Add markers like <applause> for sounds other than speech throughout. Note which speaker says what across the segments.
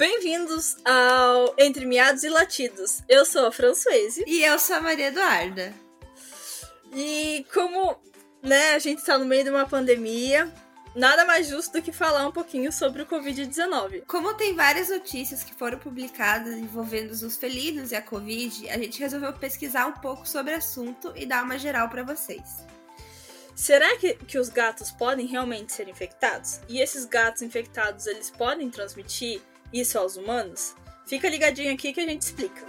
Speaker 1: Bem-vindos ao Entre Miados e Latidos. Eu sou a Françoise.
Speaker 2: E eu sou a Maria Eduarda.
Speaker 1: E como né, a gente está no meio de uma pandemia, nada mais justo do que falar um pouquinho sobre o Covid-19.
Speaker 2: Como tem várias notícias que foram publicadas envolvendo os felinos e a Covid, a gente resolveu pesquisar um pouco sobre o assunto e dar uma geral para vocês.
Speaker 1: Será que, que os gatos podem realmente ser infectados? E esses gatos infectados, eles podem transmitir isso aos humanos? Fica ligadinho aqui que a gente explica.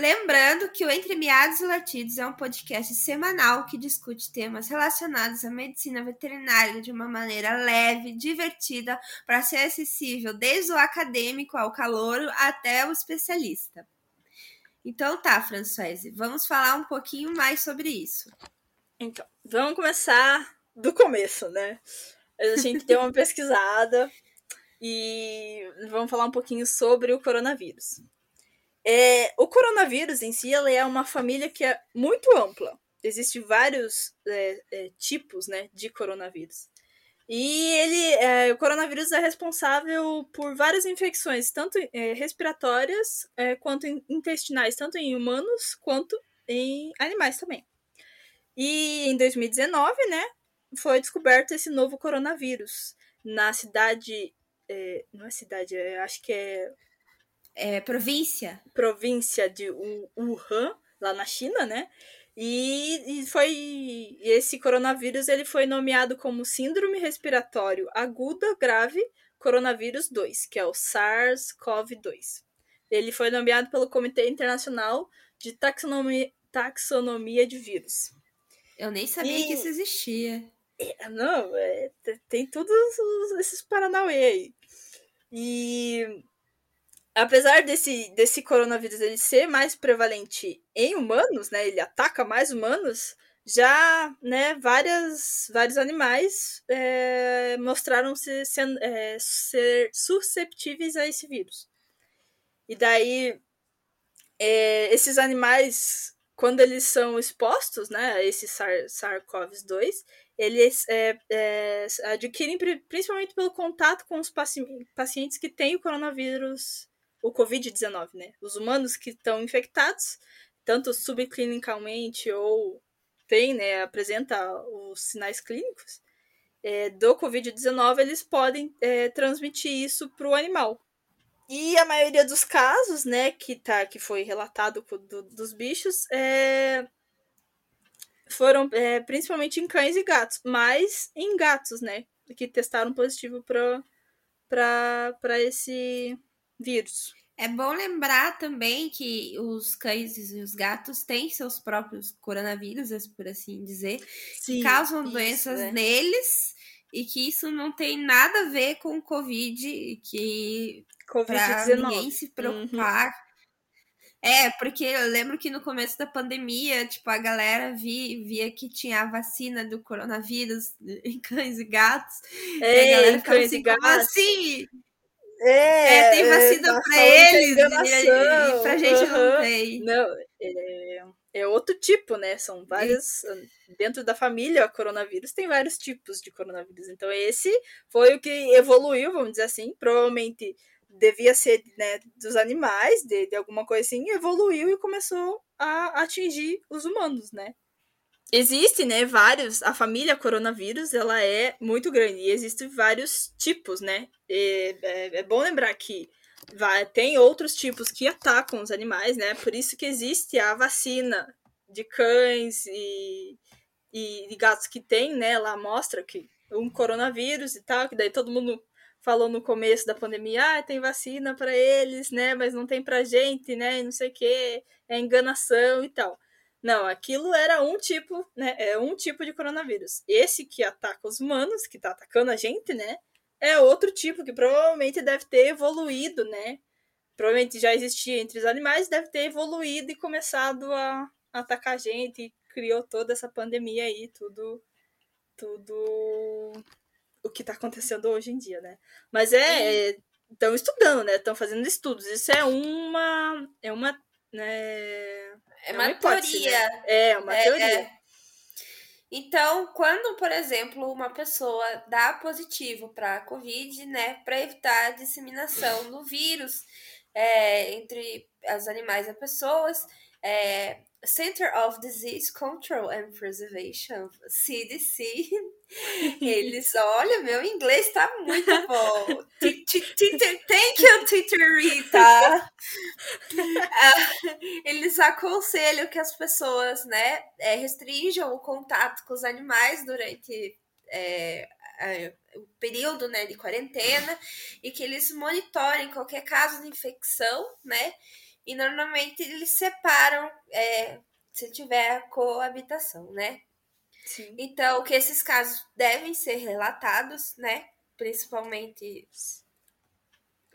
Speaker 2: Lembrando que o Entre Miados e Latidos é um podcast semanal que discute temas relacionados à medicina veterinária de uma maneira leve, divertida, para ser acessível desde o acadêmico ao calouro até o especialista. Então tá, Françoise, vamos falar um pouquinho mais sobre isso.
Speaker 1: Então, vamos começar do começo, né? A gente deu uma pesquisada e vamos falar um pouquinho sobre o coronavírus. É, o coronavírus em si é uma família que é muito ampla. Existem vários é, é, tipos né, de coronavírus. E ele, é, o coronavírus é responsável por várias infecções, tanto é, respiratórias é, quanto intestinais, tanto em humanos quanto em animais também. E em 2019, né, foi descoberto esse novo coronavírus na cidade. não é cidade, acho que é
Speaker 2: é, província.
Speaker 1: Província de Wuhan, lá na China, né? E, e foi esse coronavírus ele foi nomeado como síndrome respiratório aguda grave coronavírus 2, que é o SARS-CoV-2. Ele foi nomeado pelo Comitê Internacional de Taxonomia, Taxonomia de Vírus.
Speaker 2: Eu nem sabia e... que isso existia.
Speaker 1: É, não, é, tem todos esses paranauê aí. E apesar desse, desse coronavírus ele ser mais prevalente em humanos, né, ele ataca mais humanos, já, né, várias, vários animais é, mostraram-se ser, é, ser susceptíveis a esse vírus. E daí, é, esses animais, quando eles são expostos, né, a esse SARS-CoV-2, eles é, é, adquirem principalmente pelo contato com os pacientes que têm o coronavírus o Covid-19, né? Os humanos que estão infectados, tanto subclinicamente ou tem, né, apresenta os sinais clínicos é, do Covid-19, eles podem é, transmitir isso para o animal. E a maioria dos casos, né, que, tá, que foi relatado do, dos bichos, é, foram é, principalmente em cães e gatos, mas em gatos, né, que testaram positivo para esse vírus.
Speaker 2: É bom lembrar também que os cães e os gatos têm seus próprios coronavírus, por assim dizer, Sim, que causam isso, doenças é. neles e que isso não tem nada a ver com o Covid, que Covid-19. ninguém se preocupar. Uhum. É, porque eu lembro que no começo da pandemia, tipo, a galera via, via que tinha a vacina do coronavírus em <laughs> cães e gatos.
Speaker 1: É, e a galera
Speaker 2: ficava
Speaker 1: assim, como
Speaker 2: assim?
Speaker 1: É,
Speaker 2: é, tem vacina é, pra eles e, e pra gente uhum. não tem.
Speaker 1: Não, é, é outro tipo, né? São vários. Dentro da família, coronavírus tem vários tipos de coronavírus. Então, esse foi o que evoluiu, vamos dizer assim. Provavelmente devia ser né, dos animais, de, de alguma coisa assim, evoluiu e começou a atingir os humanos, né? Existe, né, vários, a família coronavírus, ela é muito grande e existem vários tipos, né? E, é, é, bom lembrar que vai, tem outros tipos que atacam os animais, né? Por isso que existe a vacina de cães e, e, e gatos que tem, né? Lá mostra que um coronavírus e tal, que daí todo mundo falou no começo da pandemia, ah, tem vacina para eles, né? Mas não tem pra gente, né? E não sei o que, é enganação e tal. Não, aquilo era um tipo, né? É um tipo de coronavírus. Esse que ataca os humanos, que tá atacando a gente, né? É outro tipo que provavelmente deve ter evoluído, né? Provavelmente já existia entre os animais, deve ter evoluído e começado a atacar a gente e criou toda essa pandemia aí, tudo tudo o que tá acontecendo hoje em dia, né? Mas é, estão estudando, né? Estão fazendo estudos. Isso é uma é uma né,
Speaker 2: é, uma, uma hipótese, teoria.
Speaker 1: Né? É, uma é, teoria.
Speaker 2: Então, quando, por exemplo, uma pessoa dá positivo para a Covid, né, para evitar a disseminação do vírus é, entre os animais e as pessoas, é, Center of Disease Control and Preservation, CDC, <laughs> eles, olha, meu inglês tá muito bom. <laughs> Thank you, Teacher Rita. <laughs> Eles aconselham que as pessoas, né, é, restringam o contato com os animais durante é, o período, né, de quarentena e que eles monitorem qualquer caso de infecção, né, e normalmente eles separam é, se tiver coabitação, né? Sim. Então, que esses casos devem ser relatados, né? Principalmente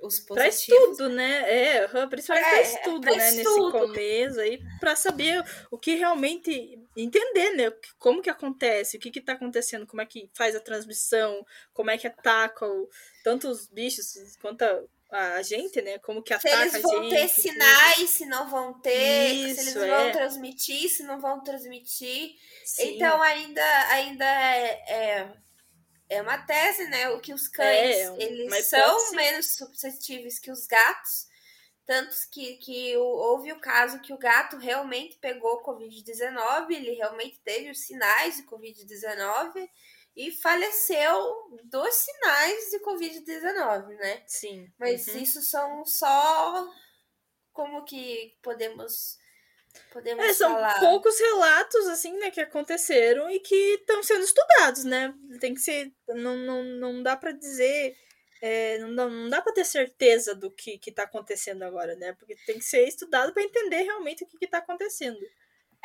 Speaker 2: os positivos. Para
Speaker 1: estudo, né? É, principalmente é, para estudo, né? Estudo. Nesse começo aí, para saber o que realmente entender, né? Como que acontece, o que que tá acontecendo, como é que faz a transmissão, como é que ataca o, tanto os bichos quanto a, a gente, né? Como que ataca a gente. Se eles
Speaker 2: vão ter sinais, tudo. se não vão ter, Isso, se eles é. vão transmitir, se não vão transmitir. Sim. Então ainda, ainda é, é, é, uma tese, né? O que os cães, é, eles são menos suscetíveis que os gatos. Tanto que, que houve o caso que o gato realmente pegou Covid-19, ele realmente teve os sinais de Covid-19 e faleceu dos sinais de Covid-19, né?
Speaker 1: Sim.
Speaker 2: Mas uhum. isso são só. Como que podemos. Podemos é,
Speaker 1: são
Speaker 2: falar?
Speaker 1: poucos relatos, assim, né, que aconteceram e que estão sendo estudados, né? Tem que ser. Não, não, não dá para dizer. É, não, dá, não dá para ter certeza do que, que tá acontecendo agora, né? Porque tem que ser estudado para entender realmente o que, que tá acontecendo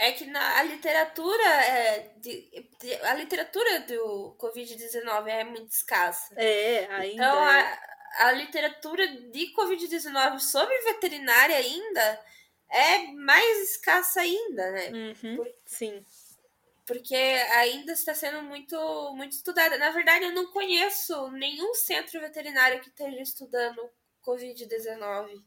Speaker 2: é que na a literatura é, de, de, a literatura do Covid-19 é muito escassa.
Speaker 1: É, ainda.
Speaker 2: Então
Speaker 1: é.
Speaker 2: a, a literatura de Covid-19 sobre veterinária ainda é mais escassa ainda, né?
Speaker 1: Uhum, Por, sim.
Speaker 2: Porque ainda está sendo muito, muito estudada. Na verdade, eu não conheço nenhum centro veterinário que esteja estudando Covid-19.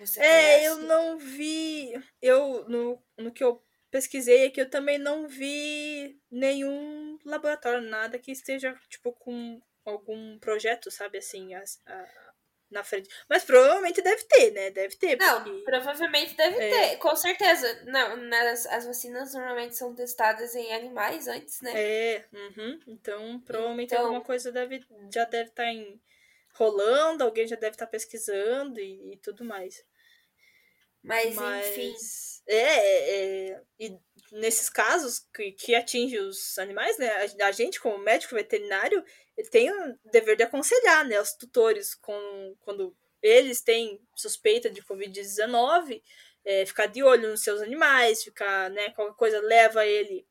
Speaker 1: Você é, eu não vi. Eu, no, no que eu pesquisei aqui, eu também não vi nenhum laboratório, nada que esteja, tipo, com algum projeto, sabe, assim, a, a, na frente. Mas provavelmente deve ter, né? Deve ter.
Speaker 2: Não, porque... provavelmente deve é. ter, com certeza. Não, nas, as vacinas normalmente são testadas em animais antes, né?
Speaker 1: É, uhum. então provavelmente então... alguma coisa deve, já deve estar tá em rolando, alguém já deve estar tá pesquisando e, e tudo mais.
Speaker 2: Mas, Mas, enfim.
Speaker 1: É, é, é, e nesses casos que, que atinge os animais, né? A, a, gente, como médico veterinário, ele tem o dever de aconselhar, né? Os tutores com, quando eles têm suspeita de Covid-19, é, ficar de olho nos seus animais, ficar, né? Qualquer coisa leva ele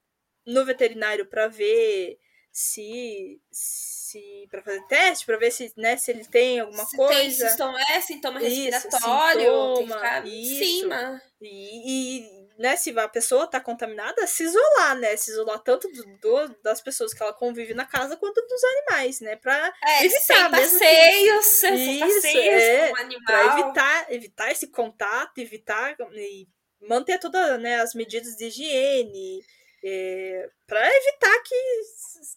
Speaker 1: no veterinário para ver se, se para fazer teste, para ver se, né, se ele tem alguma
Speaker 2: se
Speaker 1: coisa.
Speaker 2: Tem sintoma, é sintoma respiratório, isso, tem que ficar
Speaker 1: isso. cima. E, e, né, se a pessoa tá contaminada, se isolar, né? Se isolar tanto do, do, das pessoas que ela convive na casa quanto dos animais, né? Pra
Speaker 2: é,
Speaker 1: evitar
Speaker 2: passeios, que... sem isso, passeios é, com animal.
Speaker 1: Pra evitar, evitar esse contato, evitar e manter todas né, as medidas de higiene é, para evitar que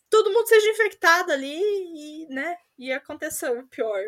Speaker 1: todo mundo seja infectado ali e, né, e aconteça o pior.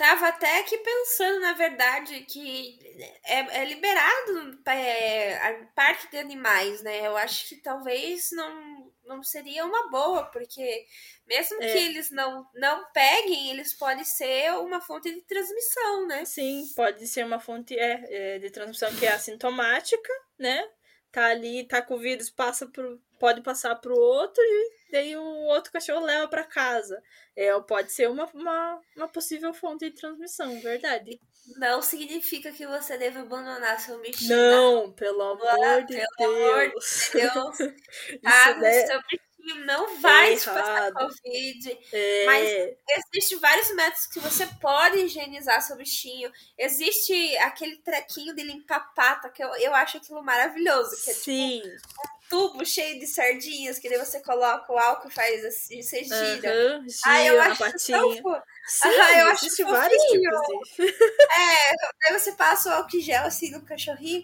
Speaker 2: Tava até aqui pensando, na verdade, que é, é liberado é, parque de animais, né? Eu acho que talvez não, não seria uma boa, porque mesmo é. que eles não, não peguem, eles podem ser uma fonte de transmissão, né?
Speaker 1: Sim, pode ser uma fonte é, é de transmissão que é assintomática, né? tá ali, tá com o vírus, passa pro, pode passar pro outro e daí o outro cachorro leva para casa. É, pode ser uma, uma, uma possível fonte de transmissão, verdade.
Speaker 2: Não significa que você deve abandonar seu bichinho.
Speaker 1: Não, pelo amor de pelo Deus. Amor de Deus. <laughs>
Speaker 2: ah, né? seu bichinho não vai é te passar Covid. É. Mas existem vários métodos que você pode higienizar seu bichinho. Existe aquele trequinho de limpar pata, que eu, eu acho aquilo maravilhoso. Que é,
Speaker 1: Sim.
Speaker 2: Tipo, tubo cheio de sardinhas, que daí você coloca o álcool e faz assim, você gira.
Speaker 1: Uhum, gira ah, eu acho patinha. tão
Speaker 2: Sim, ah, eu acho vários tipos de... É, aí você passa o álcool gel assim no cachorrinho.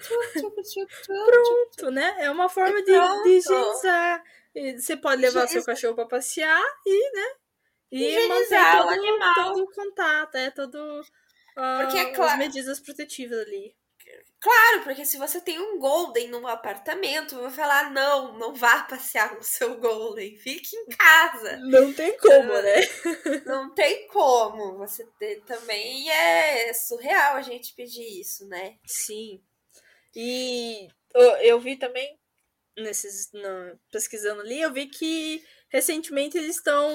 Speaker 1: Pronto, né? É uma forma de, de higienizar. Você pode levar seu cachorro para passear e, né?
Speaker 2: E higienizar todo, o animal.
Speaker 1: todo o contato, é todo uh, Porque, é claro, as medidas protetivas ali.
Speaker 2: Claro, porque se você tem um Golden num apartamento, eu vou falar: não, não vá passear com o seu Golden, fique em casa.
Speaker 1: Não tem como, né?
Speaker 2: Não tem como. Você também é surreal a gente pedir isso, né?
Speaker 1: Sim. E eu, vi também, nesses, pesquisando ali, eu vi que recentemente eles estão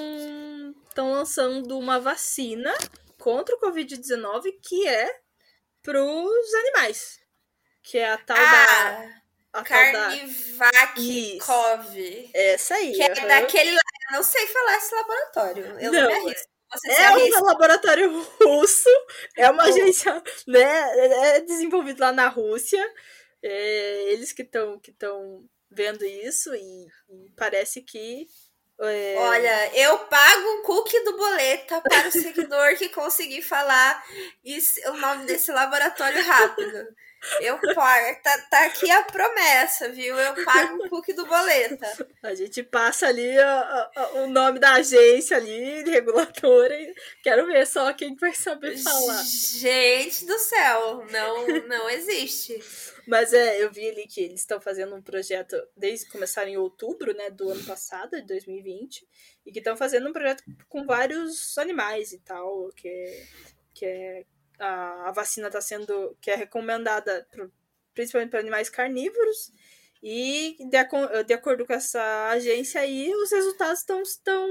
Speaker 1: lançando uma vacina contra o Covid-19 que é para os animais que é a tal ah,
Speaker 2: da. A Carnivac Cov.
Speaker 1: Essa aí.
Speaker 2: Que uhum. é daquele. Eu não sei falar esse laboratório. Eu não, não me arrisco.
Speaker 1: é um laboratório russo, é uma agência, né? É desenvolvido lá na Rússia. É, eles que estão que vendo isso e, e parece que é...
Speaker 2: Olha, eu pago um cookie do boleta para o seguidor que conseguir falar isso, o nome desse laboratório rápido. Eu pago, tá, tá aqui a promessa, viu? Eu pago o cookie do boleta.
Speaker 1: A gente passa ali a, a, o nome da agência ali, reguladora, e quero ver só quem vai saber falar.
Speaker 2: Gente do céu, não, não existe.
Speaker 1: Mas é, eu vi ali que eles estão fazendo um projeto desde que começaram em outubro, né, do ano passado, de 2020, e que estão fazendo um projeto com vários animais e tal, que é, que é a, a vacina está sendo, que é recomendada pro, principalmente para animais carnívoros, e de, de, acordo com essa agência aí, os resultados estão estão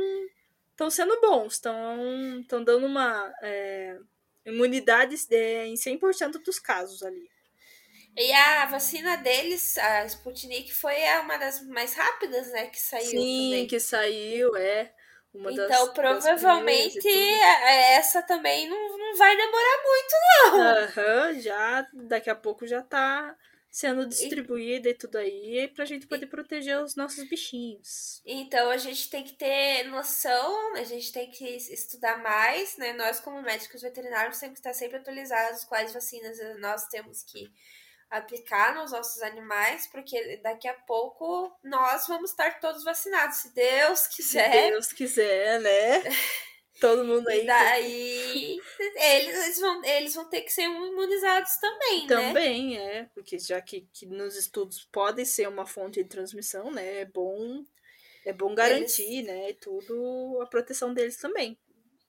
Speaker 1: estão sendo bons, estão estão dando uma é, imunidade em 100% dos casos ali.
Speaker 2: E a vacina deles, a Sputnik, foi uma das mais rápidas, né, que saiu
Speaker 1: Sim,
Speaker 2: também.
Speaker 1: que saiu, é. Uma
Speaker 2: então,
Speaker 1: das,
Speaker 2: provavelmente das essa também não, não vai demorar muito,
Speaker 1: não. Uhum, já, daqui a pouco já tá sendo distribuída e, e tudo aí, pra gente poder e, proteger os nossos bichinhos.
Speaker 2: Então a gente tem que ter noção, a gente tem que estudar mais, né? Nós, como médicos veterinários, temos que estar sempre atualizados quais vacinas nós temos que aplicar nos nossos animais, porque daqui a pouco nós vamos estar todos vacinados, se Deus quiser.
Speaker 1: Se Deus quiser, né? Todo mundo aí.
Speaker 2: E daí eles vão, eles vão ter que ser imunizados também,
Speaker 1: também né? Também, é. Porque já que, que nos estudos pode ser uma fonte de transmissão, né? É bom, é bom garantir, eles... né? Tudo a proteção deles também.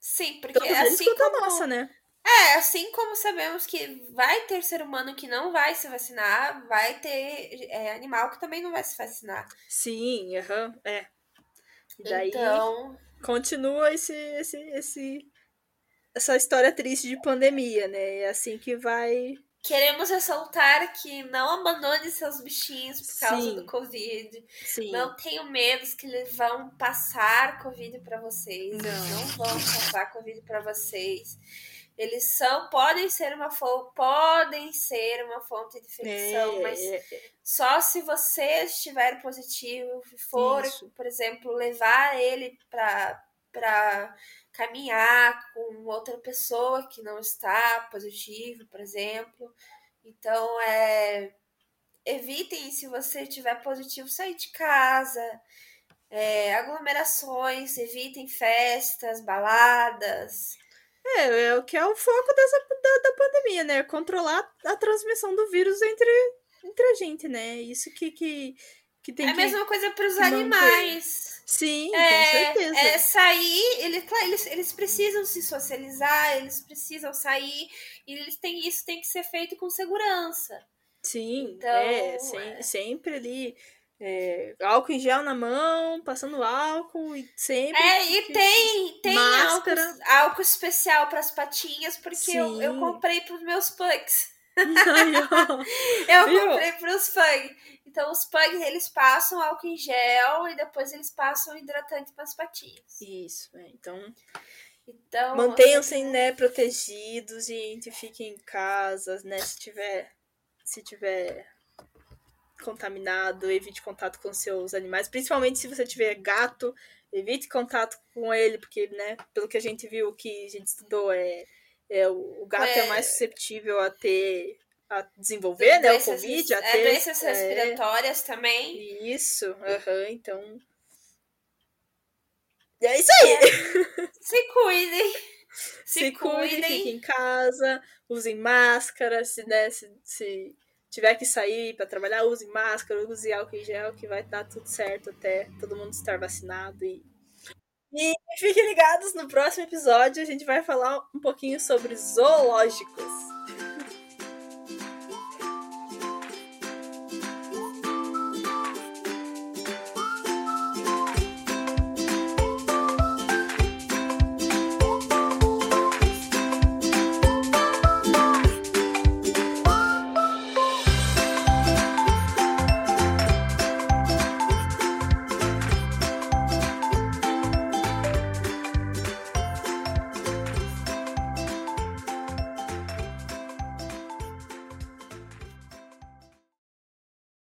Speaker 2: Sim, porque Tanto assim como...
Speaker 1: a nossa, né?
Speaker 2: É, assim como sabemos que vai ter ser humano que não vai se vacinar, vai ter é, animal que também não vai se vacinar.
Speaker 1: Sim, uhum, é. E daí então... continua esse, esse, esse, essa história triste de pandemia, né? É assim que vai.
Speaker 2: Queremos ressaltar que não abandone seus bichinhos por causa Sim. do Covid. Sim. Não tenham medo que eles vão passar Covid para vocês. Não. Não vão passar Covid para vocês. Eles são, podem ser uma podem ser uma fonte de infecção, é, mas é, é. só se você estiver positivo, for, Isso. por exemplo, levar ele para para caminhar com outra pessoa que não está positivo, por exemplo. Então, é evitem se você estiver positivo sair de casa. É, aglomerações, evitem festas, baladas.
Speaker 1: É, é o que é o foco dessa, da, da pandemia, né? Controlar a transmissão do vírus entre, entre a gente, né? Isso que, que, que tem
Speaker 2: é
Speaker 1: que.
Speaker 2: É a mesma coisa para os animais.
Speaker 1: Sim, é, com certeza.
Speaker 2: É sair, ele, eles, eles precisam se socializar, eles precisam sair, e eles têm, isso tem que ser feito com segurança.
Speaker 1: Sim, então, é, sem, é. sempre ali é, álcool em gel na mão, passando álcool e sempre.
Speaker 2: É, e tem, tem álcool, álcool especial para as patinhas, porque eu, eu comprei para os meus pugs. <laughs> eu Viu? comprei para os pugs. Então, os pugs eles passam álcool em gel e depois eles passam hidratante para as patinhas.
Speaker 1: Isso, é, então.
Speaker 2: Então,
Speaker 1: mantenham-se assim, né, protegidos, gente. Fiquem em casa, né? Se tiver, se tiver contaminado, evite contato com seus animais, principalmente se você tiver gato, evite contato com ele, porque, né, pelo que a gente viu, o que a gente estudou é, é o, gato é, é mais susceptível a ter a desenvolver, né, o Covid, a é, ter...
Speaker 2: doenças é, respiratórias também.
Speaker 1: Isso, uhum, então... E é isso aí!
Speaker 2: É. <laughs> Se cuidem!
Speaker 1: Se, se cuidem, fiquem em casa, usem máscara, se, né, se, se tiver que sair para trabalhar, use máscara, use álcool em gel, que vai dar tudo certo até todo mundo estar vacinado. E, e fiquem ligados no próximo episódio, a gente vai falar um pouquinho sobre zoológicos.